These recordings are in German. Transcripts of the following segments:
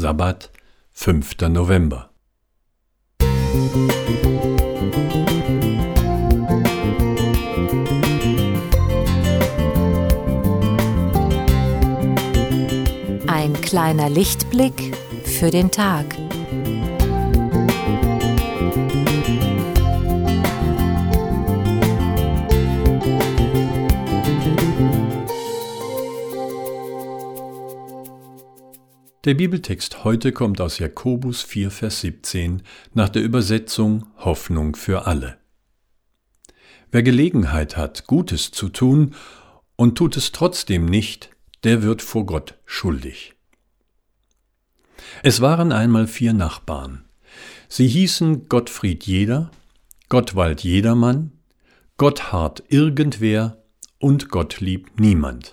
Sabbat, 5. November. Ein kleiner Lichtblick für den Tag. Der Bibeltext heute kommt aus Jakobus 4, Vers 17 nach der Übersetzung Hoffnung für alle. Wer Gelegenheit hat, Gutes zu tun und tut es trotzdem nicht, der wird vor Gott schuldig. Es waren einmal vier Nachbarn. Sie hießen Gottfried Jeder, Gottwald Jedermann, Gotthard Irgendwer und Gottlieb Niemand.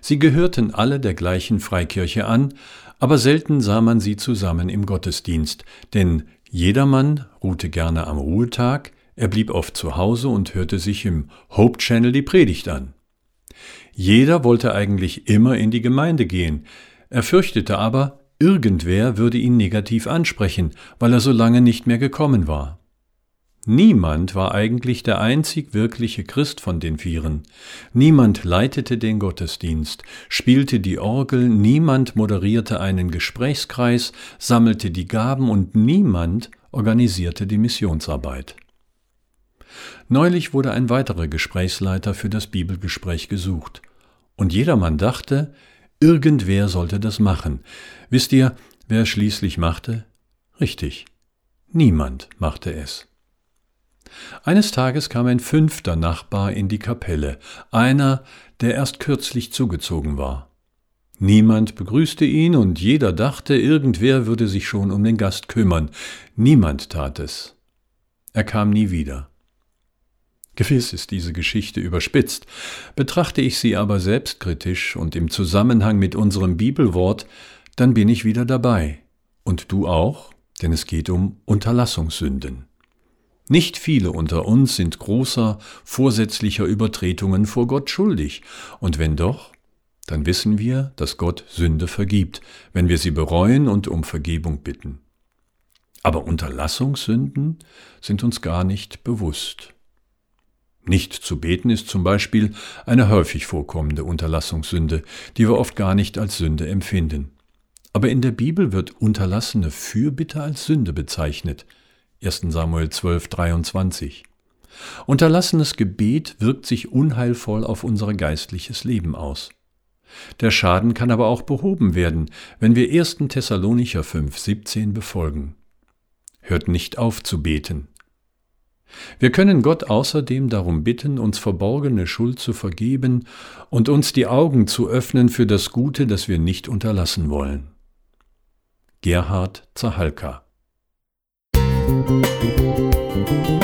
Sie gehörten alle der gleichen Freikirche an, aber selten sah man sie zusammen im Gottesdienst, denn jedermann ruhte gerne am Ruhetag, er blieb oft zu Hause und hörte sich im Hope Channel die Predigt an. Jeder wollte eigentlich immer in die Gemeinde gehen, er fürchtete aber, irgendwer würde ihn negativ ansprechen, weil er so lange nicht mehr gekommen war. Niemand war eigentlich der einzig wirkliche Christ von den Vieren. Niemand leitete den Gottesdienst, spielte die Orgel, niemand moderierte einen Gesprächskreis, sammelte die Gaben und niemand organisierte die Missionsarbeit. Neulich wurde ein weiterer Gesprächsleiter für das Bibelgespräch gesucht. Und jedermann dachte, irgendwer sollte das machen. Wisst ihr, wer schließlich machte? Richtig, niemand machte es. Eines Tages kam ein fünfter Nachbar in die Kapelle, einer, der erst kürzlich zugezogen war. Niemand begrüßte ihn und jeder dachte, irgendwer würde sich schon um den Gast kümmern. Niemand tat es. Er kam nie wieder. Gewiss ist diese Geschichte überspitzt, betrachte ich sie aber selbstkritisch und im Zusammenhang mit unserem Bibelwort, dann bin ich wieder dabei. Und du auch, denn es geht um Unterlassungssünden. Nicht viele unter uns sind großer, vorsätzlicher Übertretungen vor Gott schuldig, und wenn doch, dann wissen wir, dass Gott Sünde vergibt, wenn wir sie bereuen und um Vergebung bitten. Aber Unterlassungssünden sind uns gar nicht bewusst. Nicht zu beten ist zum Beispiel eine häufig vorkommende Unterlassungssünde, die wir oft gar nicht als Sünde empfinden. Aber in der Bibel wird unterlassene Fürbitte als Sünde bezeichnet – 1 Samuel 12, 23. Unterlassenes Gebet wirkt sich unheilvoll auf unser geistliches Leben aus. Der Schaden kann aber auch behoben werden, wenn wir 1. Thessalonicher 5, 17 befolgen. Hört nicht auf zu beten. Wir können Gott außerdem darum bitten, uns verborgene Schuld zu vergeben und uns die Augen zu öffnen für das Gute, das wir nicht unterlassen wollen. Gerhard Zahalka Thank you.